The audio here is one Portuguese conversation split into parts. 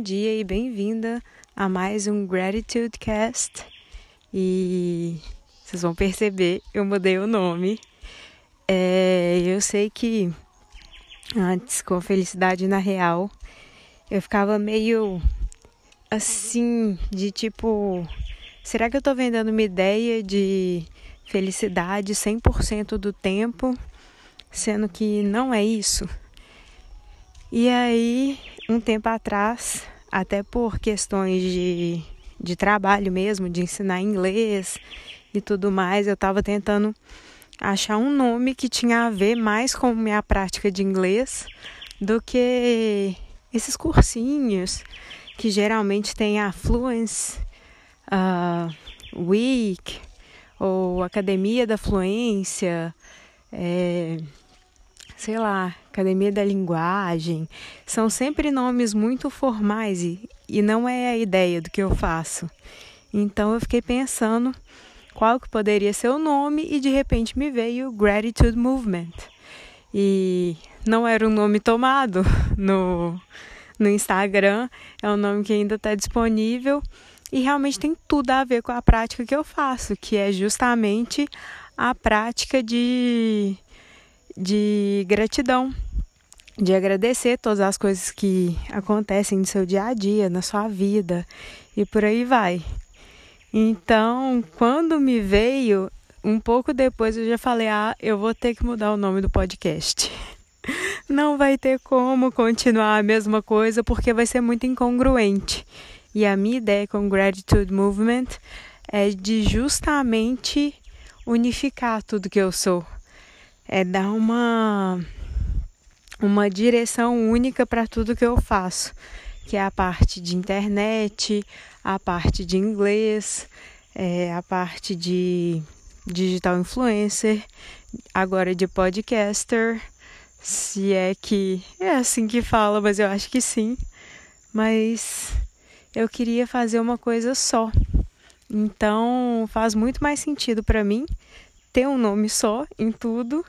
dia e bem-vinda a mais um Gratitude Cast. E vocês vão perceber, eu mudei o nome. É, eu sei que antes, com Felicidade na Real, eu ficava meio assim, de tipo, será que eu tô vendendo uma ideia de felicidade 100% do tempo, sendo que não é isso? E aí, um tempo atrás, até por questões de, de trabalho mesmo, de ensinar inglês e tudo mais, eu estava tentando achar um nome que tinha a ver mais com minha prática de inglês do que esses cursinhos que geralmente tem a Fluence uh, Week ou Academia da Fluência. É, sei lá, Academia da Linguagem, são sempre nomes muito formais e, e não é a ideia do que eu faço. Então eu fiquei pensando qual que poderia ser o nome e de repente me veio Gratitude Movement. E não era um nome tomado no, no Instagram, é um nome que ainda está disponível e realmente tem tudo a ver com a prática que eu faço, que é justamente a prática de de gratidão, de agradecer todas as coisas que acontecem no seu dia a dia, na sua vida e por aí vai. Então, quando me veio, um pouco depois eu já falei: ah, eu vou ter que mudar o nome do podcast. Não vai ter como continuar a mesma coisa porque vai ser muito incongruente. E a minha ideia com o Gratitude Movement é de justamente unificar tudo que eu sou é dar uma uma direção única para tudo que eu faço, que é a parte de internet, a parte de inglês, é, a parte de digital influencer, agora de podcaster, se é que é assim que fala, mas eu acho que sim. Mas eu queria fazer uma coisa só. Então faz muito mais sentido para mim ter um nome só em tudo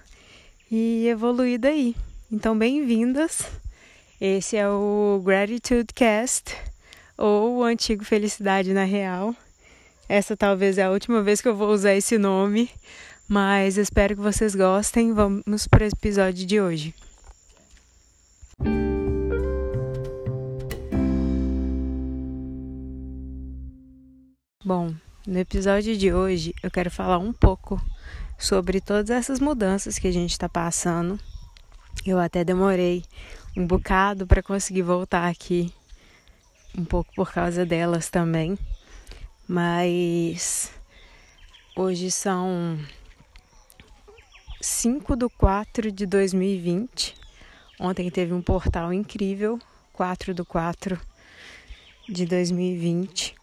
e evoluir daí. Então, bem-vindas. Esse é o Gratitude Cast, ou o antigo Felicidade na Real. Essa talvez é a última vez que eu vou usar esse nome, mas espero que vocês gostem. Vamos para o episódio de hoje. Bom, no episódio de hoje eu quero falar um pouco sobre todas essas mudanças que a gente está passando. Eu até demorei um bocado para conseguir voltar aqui, um pouco por causa delas também, mas hoje são 5 de 4 de 2020. Ontem teve um portal incrível, 4 do 4 de 2020,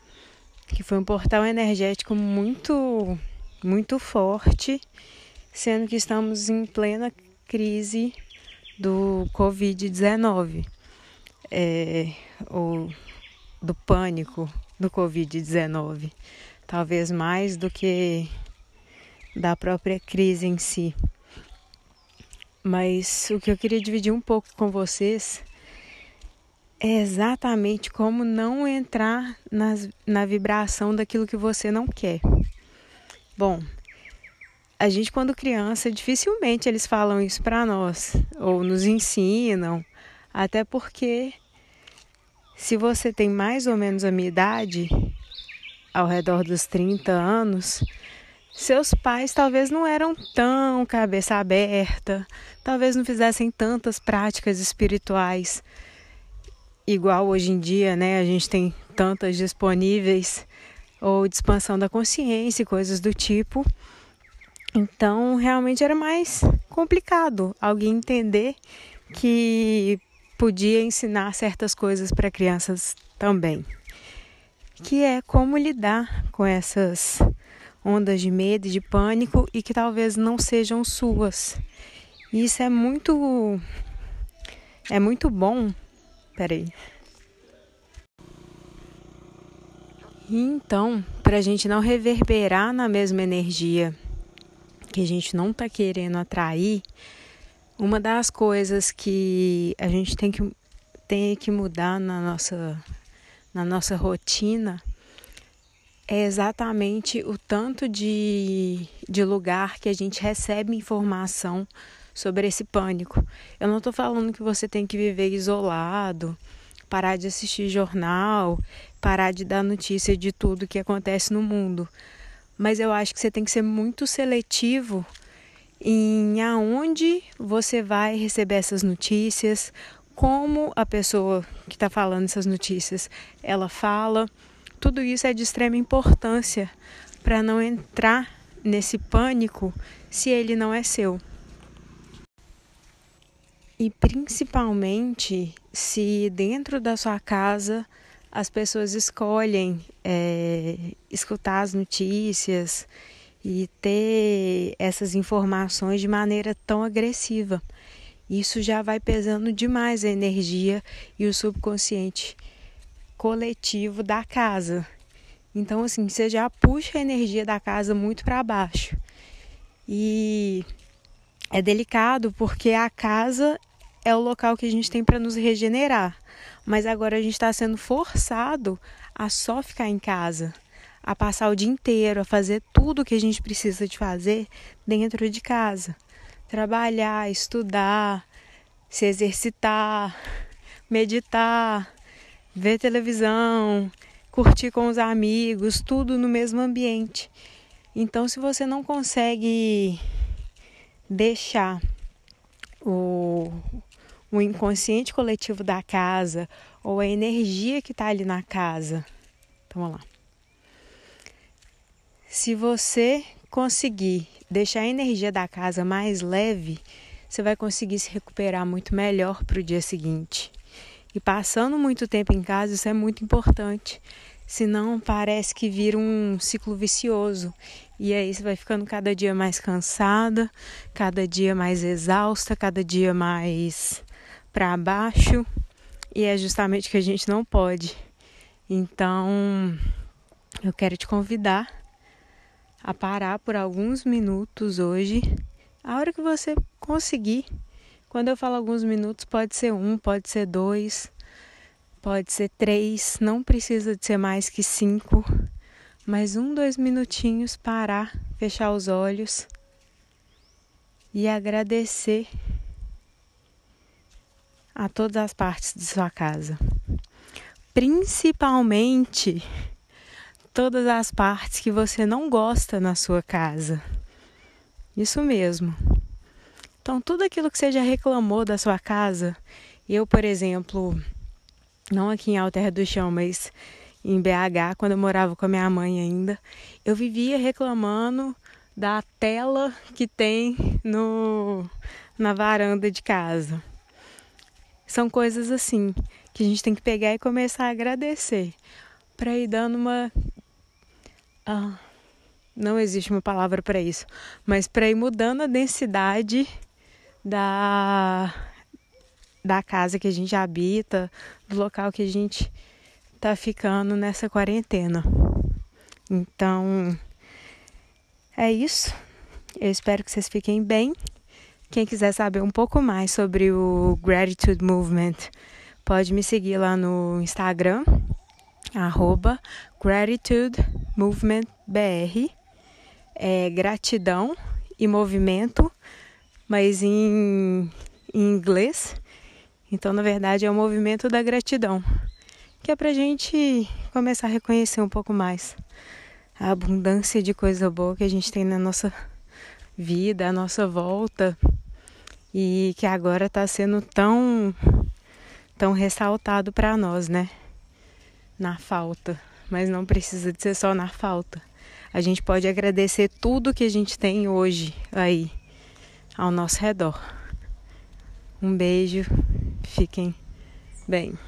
que foi um portal energético muito muito forte, sendo que estamos em plena crise do Covid-19, é, ou do pânico do Covid-19, talvez mais do que da própria crise em si. Mas o que eu queria dividir um pouco com vocês é exatamente como não entrar nas, na vibração daquilo que você não quer. Bom, a gente quando criança, dificilmente eles falam isso para nós ou nos ensinam, até porque se você tem mais ou menos a minha idade, ao redor dos 30 anos, seus pais talvez não eram tão cabeça aberta, talvez não fizessem tantas práticas espirituais igual hoje em dia, né? A gente tem tantas disponíveis ou de expansão da consciência coisas do tipo. Então, realmente era mais complicado alguém entender que podia ensinar certas coisas para crianças também. Que é como lidar com essas ondas de medo e de pânico e que talvez não sejam suas. Isso é muito é muito bom. Peraí. Então, para a gente não reverberar na mesma energia que a gente não está querendo atrair, uma das coisas que a gente tem que, tem que mudar na nossa na nossa rotina, é exatamente o tanto de, de lugar que a gente recebe informação sobre esse pânico. Eu não estou falando que você tem que viver isolado, parar de assistir jornal, parar de dar notícia de tudo que acontece no mundo. Mas eu acho que você tem que ser muito seletivo em aonde você vai receber essas notícias, como a pessoa que está falando essas notícias ela fala. Tudo isso é de extrema importância para não entrar nesse pânico se ele não é seu. E principalmente se dentro da sua casa as pessoas escolhem é, escutar as notícias e ter essas informações de maneira tão agressiva. Isso já vai pesando demais a energia e o subconsciente coletivo da casa. Então, assim, você já puxa a energia da casa muito para baixo. E é delicado porque a casa é o local que a gente tem para nos regenerar. Mas agora a gente está sendo forçado a só ficar em casa, a passar o dia inteiro, a fazer tudo o que a gente precisa de fazer dentro de casa. Trabalhar, estudar, se exercitar, meditar, ver televisão, curtir com os amigos, tudo no mesmo ambiente. Então, se você não consegue deixar o, o inconsciente coletivo da casa ou a energia que está ali na casa. Então, vamos lá. Se você conseguir deixar a energia da casa mais leve, você vai conseguir se recuperar muito melhor para o dia seguinte. E passando muito tempo em casa, isso é muito importante. Senão parece que vira um ciclo vicioso. E aí você vai ficando cada dia mais cansada, cada dia mais exausta, cada dia mais para baixo e é justamente que a gente não pode. Então, eu quero te convidar a parar por alguns minutos hoje, a hora que você conseguir. Quando eu falo alguns minutos, pode ser um, pode ser dois, pode ser três, não precisa de ser mais que cinco, mas um, dois minutinhos, parar, fechar os olhos e agradecer a todas as partes de sua casa, principalmente todas as partes que você não gosta na sua casa. Isso mesmo. Então, tudo aquilo que você já reclamou da sua casa, eu, por exemplo, não aqui em Alter do Chão, mas em BH, quando eu morava com a minha mãe ainda, eu vivia reclamando da tela que tem no na varanda de casa. São coisas assim que a gente tem que pegar e começar a agradecer para ir dando uma. Ah, não existe uma palavra para isso, mas para ir mudando a densidade da da casa que a gente habita, do local que a gente tá ficando nessa quarentena. Então, é isso. Eu espero que vocês fiquem bem quem quiser saber um pouco mais sobre o Gratitude Movement, pode me seguir lá no Instagram, arroba. É gratidão e movimento, mas em, em inglês. Então, na verdade, é o movimento da gratidão, que é pra gente começar a reconhecer um pouco mais a abundância de coisa boa que a gente tem na nossa vida, à nossa volta e que agora está sendo tão tão ressaltado para nós, né? Na falta, mas não precisa de ser só na falta. A gente pode agradecer tudo que a gente tem hoje aí ao nosso redor. Um beijo, fiquem bem.